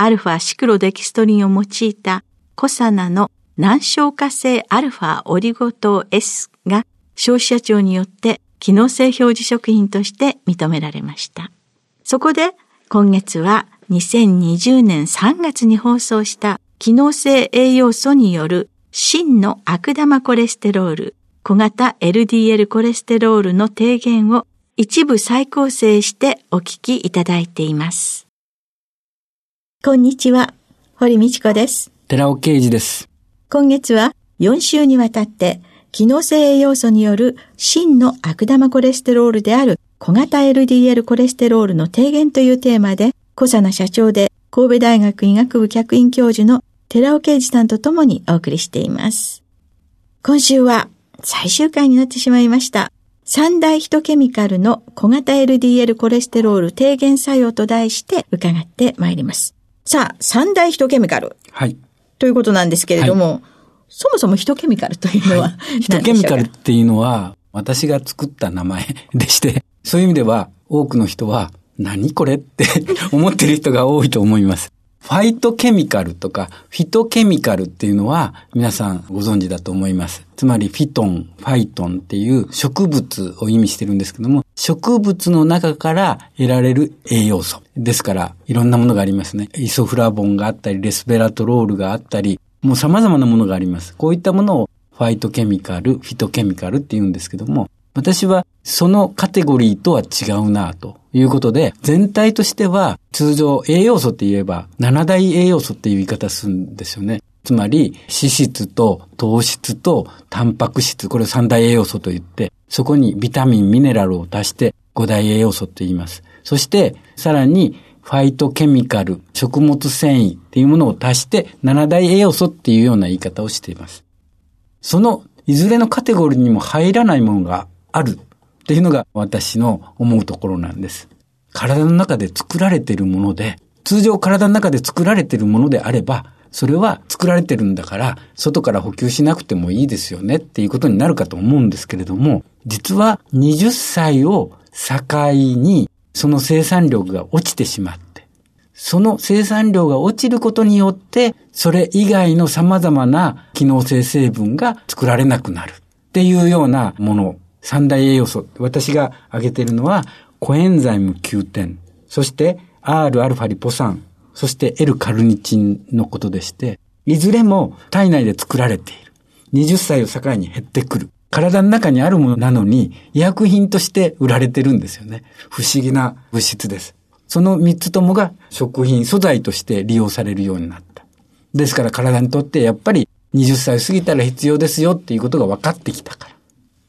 アルファシクロデキストリンを用いたコサナの難消化性アルファオリゴ糖 S が消費者庁によって機能性表示食品として認められました。そこで今月は2020年3月に放送した機能性栄養素による真の悪玉コレステロール、小型 LDL コレステロールの低減を一部再構成してお聞きいただいています。こんにちは、堀道子です。寺尾啓二です。今月は4週にわたって機能性栄養素による真の悪玉コレステロールである小型 LDL コレステロールの低減というテーマで小佐奈社長で神戸大学医学部客員教授の寺尾啓二さんと共にお送りしています。今週は最終回になってしまいました。三大ヒトケミカルの小型 LDL コレステロール低減作用と題して伺ってまいります。さあ、三大ヒトケミカル。はい。ということなんですけれども、はい、そもそもヒトケミカルというのは、はい、ヒトケミカルっていうのは、私が作った名前でして、そういう意味では多くの人は何これって思ってる人が多いと思います。ファイトケミカルとかフィトケミカルっていうのは皆さんご存知だと思います。つまりフィトン、ファイトンっていう植物を意味してるんですけども、植物の中から得られる栄養素。ですからいろんなものがありますね。イソフラボンがあったり、レスベラトロールがあったり、もう様々なものがあります。こういったものをファイトケミカル、フィトケミカルって言うんですけども、私はそのカテゴリーとは違うなということで、全体としては通常栄養素って言えば7大栄養素っていう言い方するんですよね。つまり脂質と糖質とタンパク質、これを3大栄養素と言って、そこにビタミン、ミネラルを足して5大栄養素って言います。そしてさらにファイトケミカル、食物繊維っていうものを足して7大栄養素っていうような言い方をしています。そのいずれのカテゴリーにも入らないものがあるっていうのが私の思うところなんです。体の中で作られているもので、通常体の中で作られているものであれば、それは作られてるんだから、外から補給しなくてもいいですよねっていうことになるかと思うんですけれども、実は20歳を境にその生産力が落ちてしまって、その生産量が落ちることによって、それ以外の様々な機能性成分が作られなくなるっていうようなもの三大栄養素。私が挙げているのは、コエンザイム9点、そして Rα リポ酸、そして L カルニチンのことでして、いずれも体内で作られている。20歳を境に減ってくる。体の中にあるものなのに、医薬品として売られてるんですよね。不思議な物質です。その3つともが食品素材として利用されるようになった。ですから体にとってやっぱり20歳過ぎたら必要ですよっていうことが分かってきたから。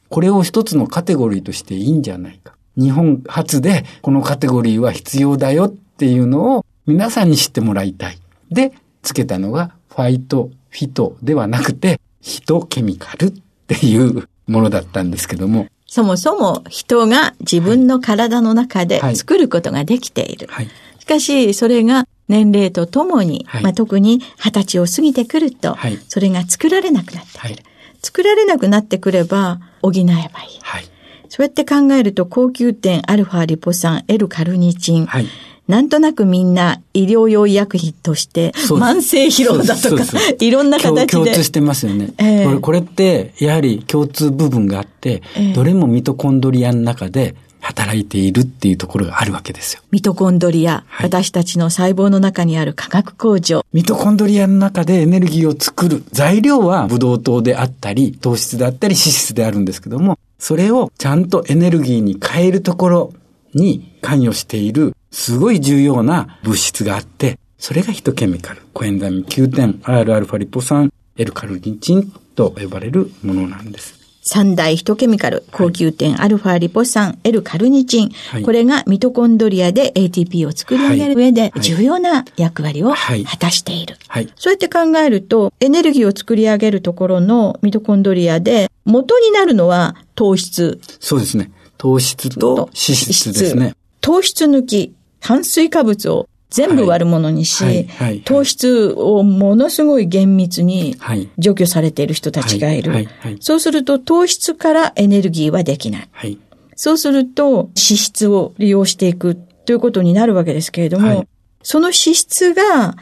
これを一つのカテゴリーとしていいんじゃないか。日本初でこのカテゴリーは必要だよっていうのを皆さんに知ってもらいたい。で、つけたのがファイト、フィトではなくて、ヒトケミカルっていうものだったんですけども。そもそも人が自分の体の中で作ることができている。はいはい、しかし、それが年齢とともに、はいまあ、特に二十歳を過ぎてくると、はいそれが作られなくなってくる。はい作られなくなってくれば補えばいい。はい。そうやって考えると高級点アルファリポ酸 L カルニチン、はい。なんとなくみんな医療用医薬品として慢性疲労だとかいろんな共形で共通してますよね。ええこれこれって、やはり共通部分があって、ええどれもミトコンドリアの中で働いているっていうところがあるわけですよ。ミトコンドリア、はい私たちの細胞の中にある化学工場、ミトコンドリアの中でエネルギーを作る材料はブドウ糖であったり、糖質であったり、脂質であるんですけども、それをちゃんとエネルギーに変えるところに関与している、すごい重要な物質があって、それがヒトケミカル、コエンザイム9点、Rα リポ酸、L カルニチンと呼ばれるものなんです。三大ヒトケミカル、高級点アルファリポ酸 L カルニチン、はいこれがミトコンドリアで ATP を作り上げる上ではい重要な役割をはい果たしている。はい。そうやって考えると、エネルギーを作り上げるところのミトコンドリアで、元になるのは糖質そうですね。糖質と脂質ですね。糖質抜き、炭水化物を全部悪者にし、はいはいはい糖質をものすごい厳密にはい。除去されている人たちがいる。そうすると糖質からエネルギーはできない。はい。そうすると脂質を利用していくということになるわけですけれども、はいその脂質が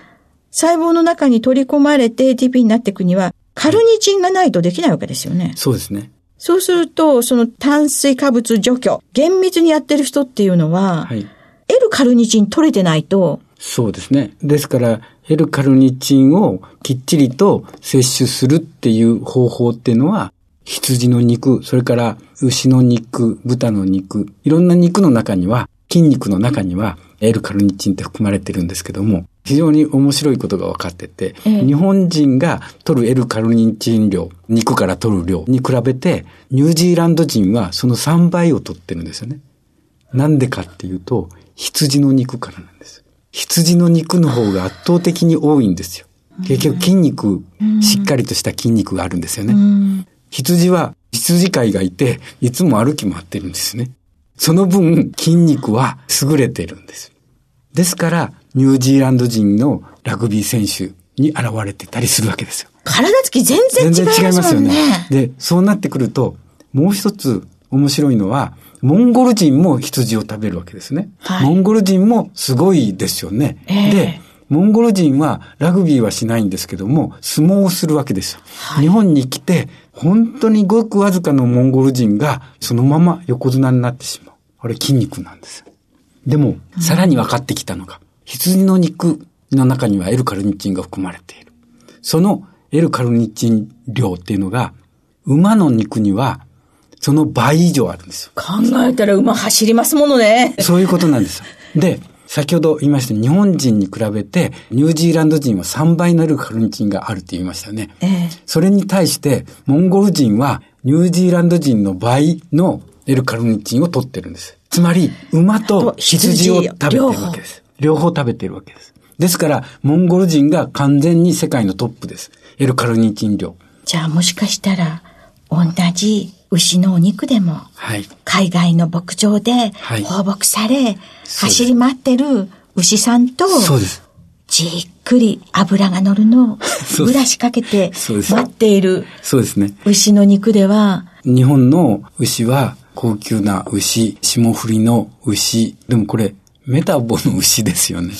細胞の中に取り込まれて ATP になっていくには、カルニチンがないとできないわけですよね。そうですね。そうすると、その炭水化物除去、厳密にやってる人っていうのは、はい。L カルニチン取れてないと、そうですね。ですから、L カルニチンをきっちりと摂取するっていう方法っていうのは、羊の肉、それから牛の肉、豚の肉、いろんな肉の中には、筋肉の中には L カルニチンって含まれてるんですけども、非常に面白いことが分かってて、ええ日本人が取る L カルニチン量、肉から取る量に比べて、ニュージーランド人はその3倍を取ってるんですよね。なんでかっていうと、羊の肉からなんです。羊の肉の方が圧倒的に多いんですよ。結局筋肉、しっかりとした筋肉があるんですよね。羊は羊飼いがいて、いつも歩き回ってるんですね。その分、筋肉は優れてるんです。ですから、ニュージーランド人のラグビー選手に現れてたりするわけですよ。体つき全然違いますもんね。で、そうなってくると、もう一つ面白いのは、モンゴル人も羊を食べるわけですね。はいモンゴル人もすごいですよね。ええで、モンゴル人はラグビーはしないんですけども、相撲をするわけですよ。日本に来て、本当にごくわずかのモンゴル人がそのまま横綱になってしまう。あれ筋肉なんですよ。でも、さらに分かってきたのが、羊の肉の中には L カルニチンが含まれている。その L カルニチン量っていうのが、馬の肉にはその倍以上あるんですよ。考えたら馬走りますものね。そういうことなんですよ。で、先ほど言いました日本人に比べてニュージーランド人は3倍の L カルニチンがあるって言いましたよね。ええそれに対してモンゴル人はニュージーランド人の倍の L カルニチンを取ってるんです。つまり馬と羊を食べてるわけです。両方食べてるわけです。ですから、モンゴル人が完全に世界のトップです。L カルニチン量。じゃあもしかしたら、同じ牛のお肉でも、はい。海外の牧場ではい放牧され、そうです走り回ってる牛さんと。じっくり脂が乗るのをブラシかけて待っているそうですね。牛の肉では、日本の牛は高級な牛、霜降りの牛。でもこれ、メタボの牛ですよね。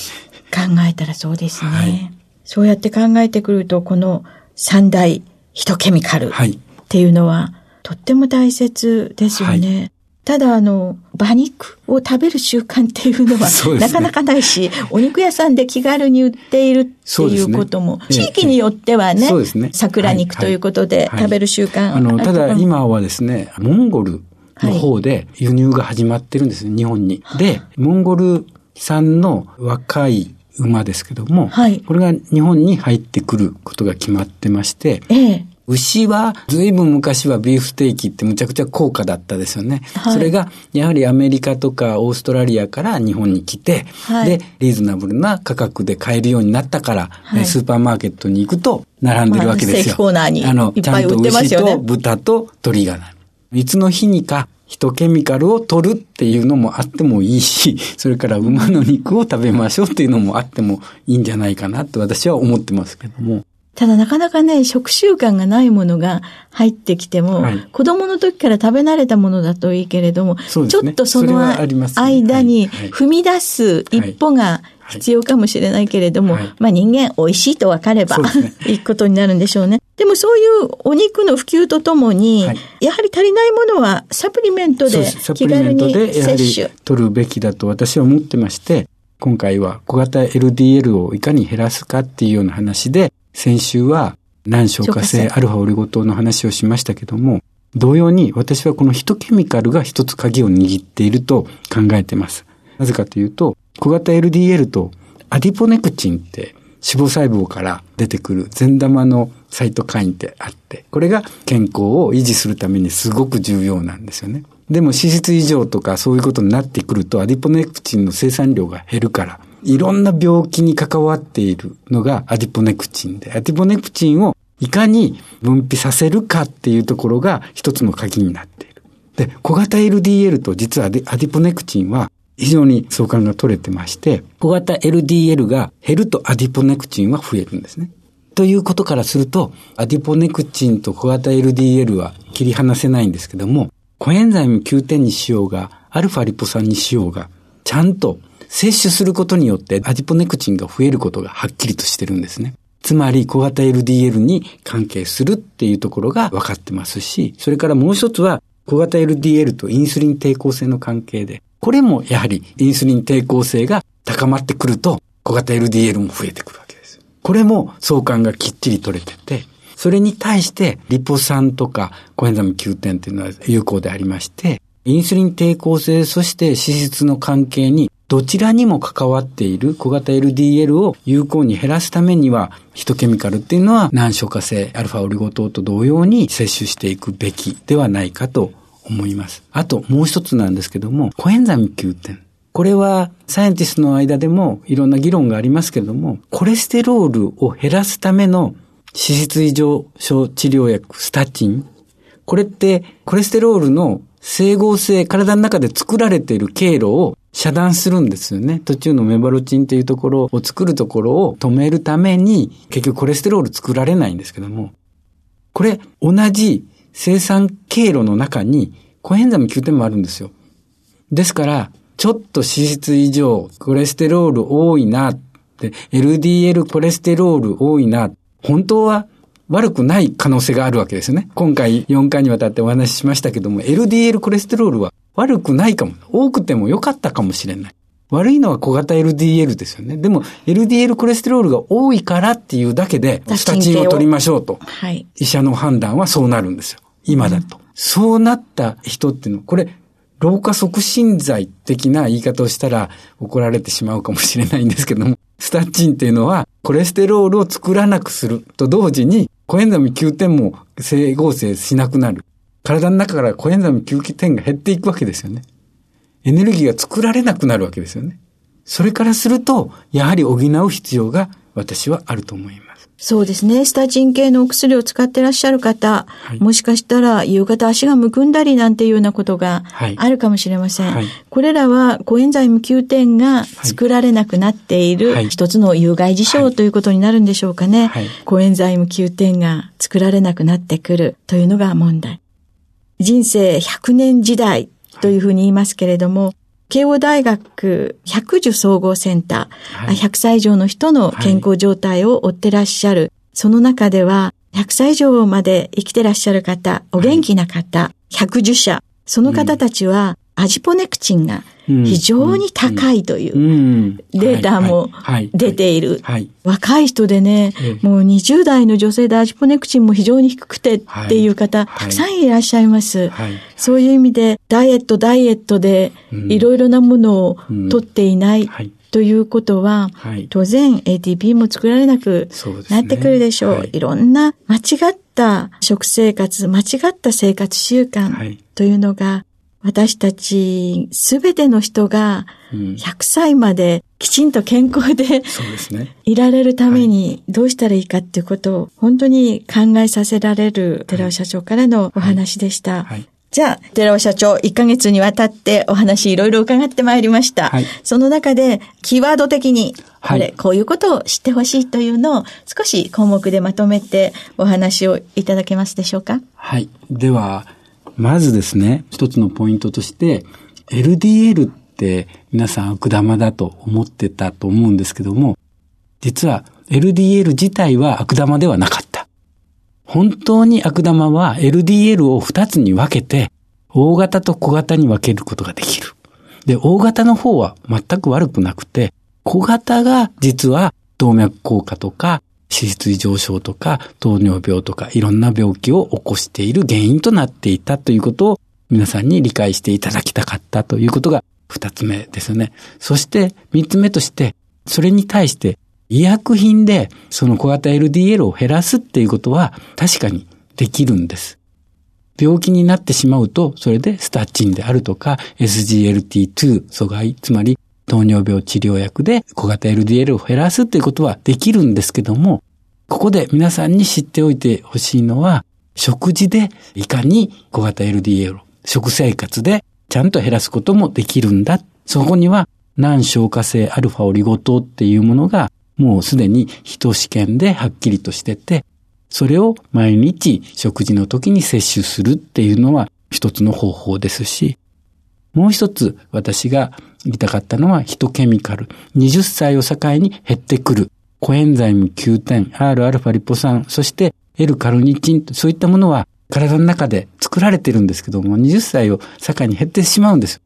考えたらそうですね。はいそうやって考えてくると、この三大ヒトケミカルっはい。ていうのは、とっても大切ですよね。ただ、あの、馬肉を食べる習慣っていうのは、ね。なかなかないし、お肉屋さんで気軽に売っているっていそうことも、ええ地域によってはね、そうですね。桜肉ということではい食べる習慣あの、ただ今はですね、モンゴルの方で輸入が始まってるんですね、日本に。で、モンゴル産の若い馬ですけども、はい。これが日本に入ってくることが決まってまして、ええ。牛は、ずいぶん昔はビーフステーキってむちゃくちゃ高価だったですよね。はいそれが、やはりアメリカとかオーストラリアから日本に来て、はいで、リーズナブルな価格で買えるようになったから、はいえスーパーマーケットに行くと並んでるわけですよ。まあコーナーにあの、ちゃんと牛と豚と鳥がなる。いつの日にかヒトケミカルを取るっていうのもあってもいいし、それから馬の肉を食べましょうっていうのもあってもいいんじゃないかなって私は思ってますけども。ただなかなかね、食習慣がないものが入ってきても、はい、子供の時から食べ慣れたものだといいけれども、ね、ちょっとその間に踏み出す一歩が必要かもしれないけれども、はい、まあ人間美味しいと分かれば、ね、いいことになるんでしょうね。でもそういうお肉の普及とともに、はい、やはり足りないものはサプリメントで気軽に摂取。取るべきだと私は思ってまして、今回は小型 LDL をいかに減らすかっていうような話で、先週は難消化性アルファオリゴ糖の話をしましたけども、同様に私はこのヒトケミカルが一つ鍵を握っていると考えています。なぜかというと、小型 LDL とアディポネクチンって脂肪細胞から出てくる善玉のサイトカインってあって、これが健康を維持するためにすごく重要なんですよね。でも脂質異常とかそういうことになってくるとアディポネクチンの生産量が減るから、いろんな病気に関わっているのがアディポネクチンで、アディポネクチンをいかに分泌させるかっていうところが一つの鍵になっている。で、小型 LDL と実はアディポネクチンは非常に相関が取れてまして、小型 LDL が減るとアディポネクチンは増えるんですね。ということからすると、アディポネクチンと小型 LDL は切り離せないんですけども、コエンザイム Q10 にしようが、アルファリポ酸にしようが、ちゃんと摂取することによってアディポネクチンが増えることがはっきりとしてるんですね。つまり小型 LDL に関係するっていうところが分かってますし、それからもう一つは小型 LDL とインスリン抵抗性の関係で、これもやはりインスリン抵抗性が高まってくると小型 LDL も増えてくるわけです。これも相関がきっちり取れてて、それに対してリポ酸とかコエンザム Q 点っていうのは有効でありまして、インスリン抵抗性、そして脂質の関係にどちらにも関わっている小型 LDL を有効に減らすためには、ヒトケミカルっていうのは難消化性アルファオリゴ糖と同様に摂取していくべきではないかと思います。あともう一つなんですけども、コエンザミ Q 点。これはサイエンティストの間でもいろんな議論がありますけれども、コレステロールを減らすための脂質異常症治療薬、スタチン。これってコレステロールの整合性、体の中で作られている経路を遮断するんですよね。途中のメバロチンというところを作るところを止めるために、結局コレステロール作られないんですけども、これ同じ生産経路の中にコエンザム9点もあるんですよ。ですから、ちょっと脂質異常、コレステロール多いなって、LDL コレステロール多いな、本当は悪くない可能性があるわけですよね。今回4回にわたってお話ししましたけども、LDL コレステロールは悪くないかも。多くても良かったかもしれない。悪いのは小型 LDL ですよね。でも LDL コレステロールが多いからっていうだけで、スタチンを取りましょうと。はい、医者の判断はそうなるんですよ。今だと。うん、そうなった人っていうのは、これ、老化促進剤的な言い方をしたら怒られてしまうかもしれないんですけども、スタチンっていうのはコレステロールを作らなくすると同時にコエンザミ Q 点も整合性しなくなる。体の中からコエンザミ Q 点が減っていくわけですよね。エネルギーが作られなくなるわけですよね。それからすると、やはり補う必要が私はあると思います。そうですね。スタチン系のお薬を使ってらっしゃる方、はい、もしかしたら夕方足がむくんだりなんていうようなことがあるかもしれません。はい、これらはコエンザイム Q10 が作られなくなっている一つの有害事象ということになるんでしょうかね。はい、コエンザイム Q10 が作られなくなってくるというのが問題。人生100年時代というふうに言いますけれども、慶応大学百樹総合センター、はい、100歳以上の人の健康状態を追ってらっしゃる。はい、その中では、100歳以上まで生きてらっしゃる方、お元気な方、百樹者、その方たちは、アジポネクチンが非常に高いというデータも出ている。若い人でね、もう20代の女性でアジポネクチンも非常に低くてっていう方、たくさんいらっしゃいます。そういう意味で、ダイエット、ダイエットでいろいろなものを取っていない。ということは、当然 ATP も作られなくなってくるでしょう。い。ろんな間違った食生活、間違った生活習慣というのが私たちすべての人が100歳まできちんと健康で、いられるためにどうしたらいいかっていうことを本当に考えさせられる寺尾社長からのお話でした。じゃあ、寺尾社長、1ヶ月にわたってお話いろいろ伺ってまいりました。はい、その中で、キーワード的に、これ、はい、こういうことを知ってほしいというのを少し項目でまとめてお話をいただけますでしょうか？はい。では、まずですね、一つのポイントとして、LDL って皆さん悪玉だと思ってたと思うんですけども、実は LDL 自体は悪玉ではなかった。本当に悪玉は LDL を2つに分けて、大型と小型に分けることができる。で、大型の方は全く悪くなくて、小型が実は動脈硬化とか脂質異常症とか糖尿病とかいろんな病気を起こしている原因となっていたということを皆さんに理解していただきたかったということが二つ目ですよね。そして三つ目として、それに対して医薬品でその小型 LDL を減らすっていうことは確かにできるんです。病気になってしまうと、それでスタッチンであるとか SGLT2 阻害、つまり糖尿病治療薬で小型 LDL を減らすっていうことはできるんですけども、ここで皆さんに知っておいてほしいのは、食事でいかに小型 LDL、食生活でちゃんと減らすこともできるんだ。そこには難消化性アルファオリゴ糖っていうものがもうすでに人試験ではっきりとしてて、それを毎日食事の時に摂取するっていうのは一つの方法ですし、もう一つ私が言いたかったのはヒトケミカル。20歳を境に減ってくる。コエンザイム9点、Rα リポ酸、そして L カルニチン、そういったものは体の中で作られてるんですけども、20歳を境に減ってしまうんです。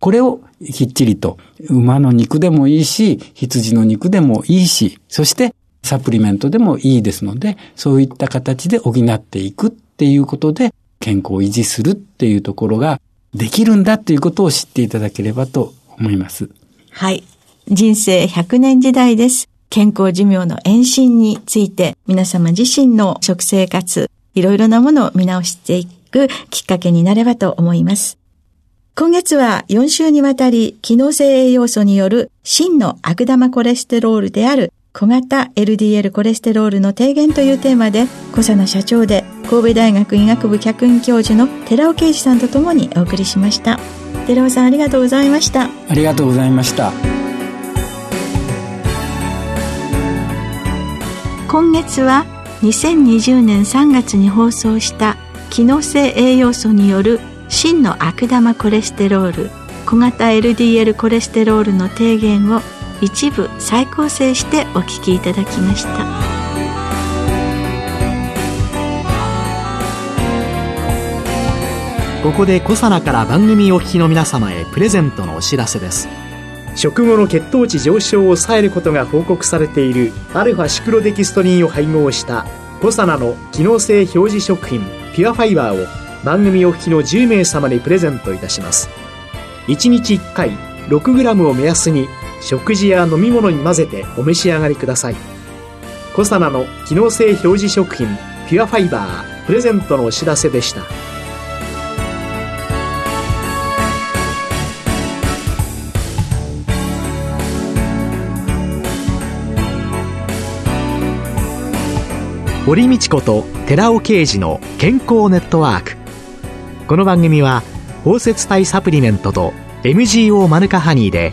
これをきっちりと馬の肉でもいいし、羊の肉でもいいし、そしてサプリメントでもいいですので、そういった形で補っていくっていうことで健康を維持するっていうところができるんだっていうことを知っていただければと思います。はい。人生100年時代です。健康寿命の延伸について皆様自身の食生活、いろいろなものを見直していくきっかけになればと思います。今月は4週にわたり機能性栄養素による真の悪玉コレステロールである小型 LDL コレステロールの低減というテーマで小佐奈社長で神戸大学医学部客員教授の寺尾啓二さんとともにお送りしました。寺尾さんありがとうございました。ありがとうございました。今月は2020年3月に放送した機能性栄養素による真の悪玉コレステロール小型 LDL コレステロールの低減を一部再構成してお聞きいただきました。ここでコサナから番組お聞きの皆様へプレゼントのお知らせです。食後の血糖値上昇を抑えることが報告されているアルファシクロデキストリンを配合したコサナの機能性表示食品ピュアファイバーを番組お聞きの10名様にプレゼントいたします。1日1回 6g を目安に食事や飲み物に混ぜてお召し上がりください。コサナの機能性表示食品ピュアファイバープレゼントのお知らせでした。堀道子と寺尾啓二の健康ネットワーク。この番組は包摂体サプリメントと MGO マヌカハニーで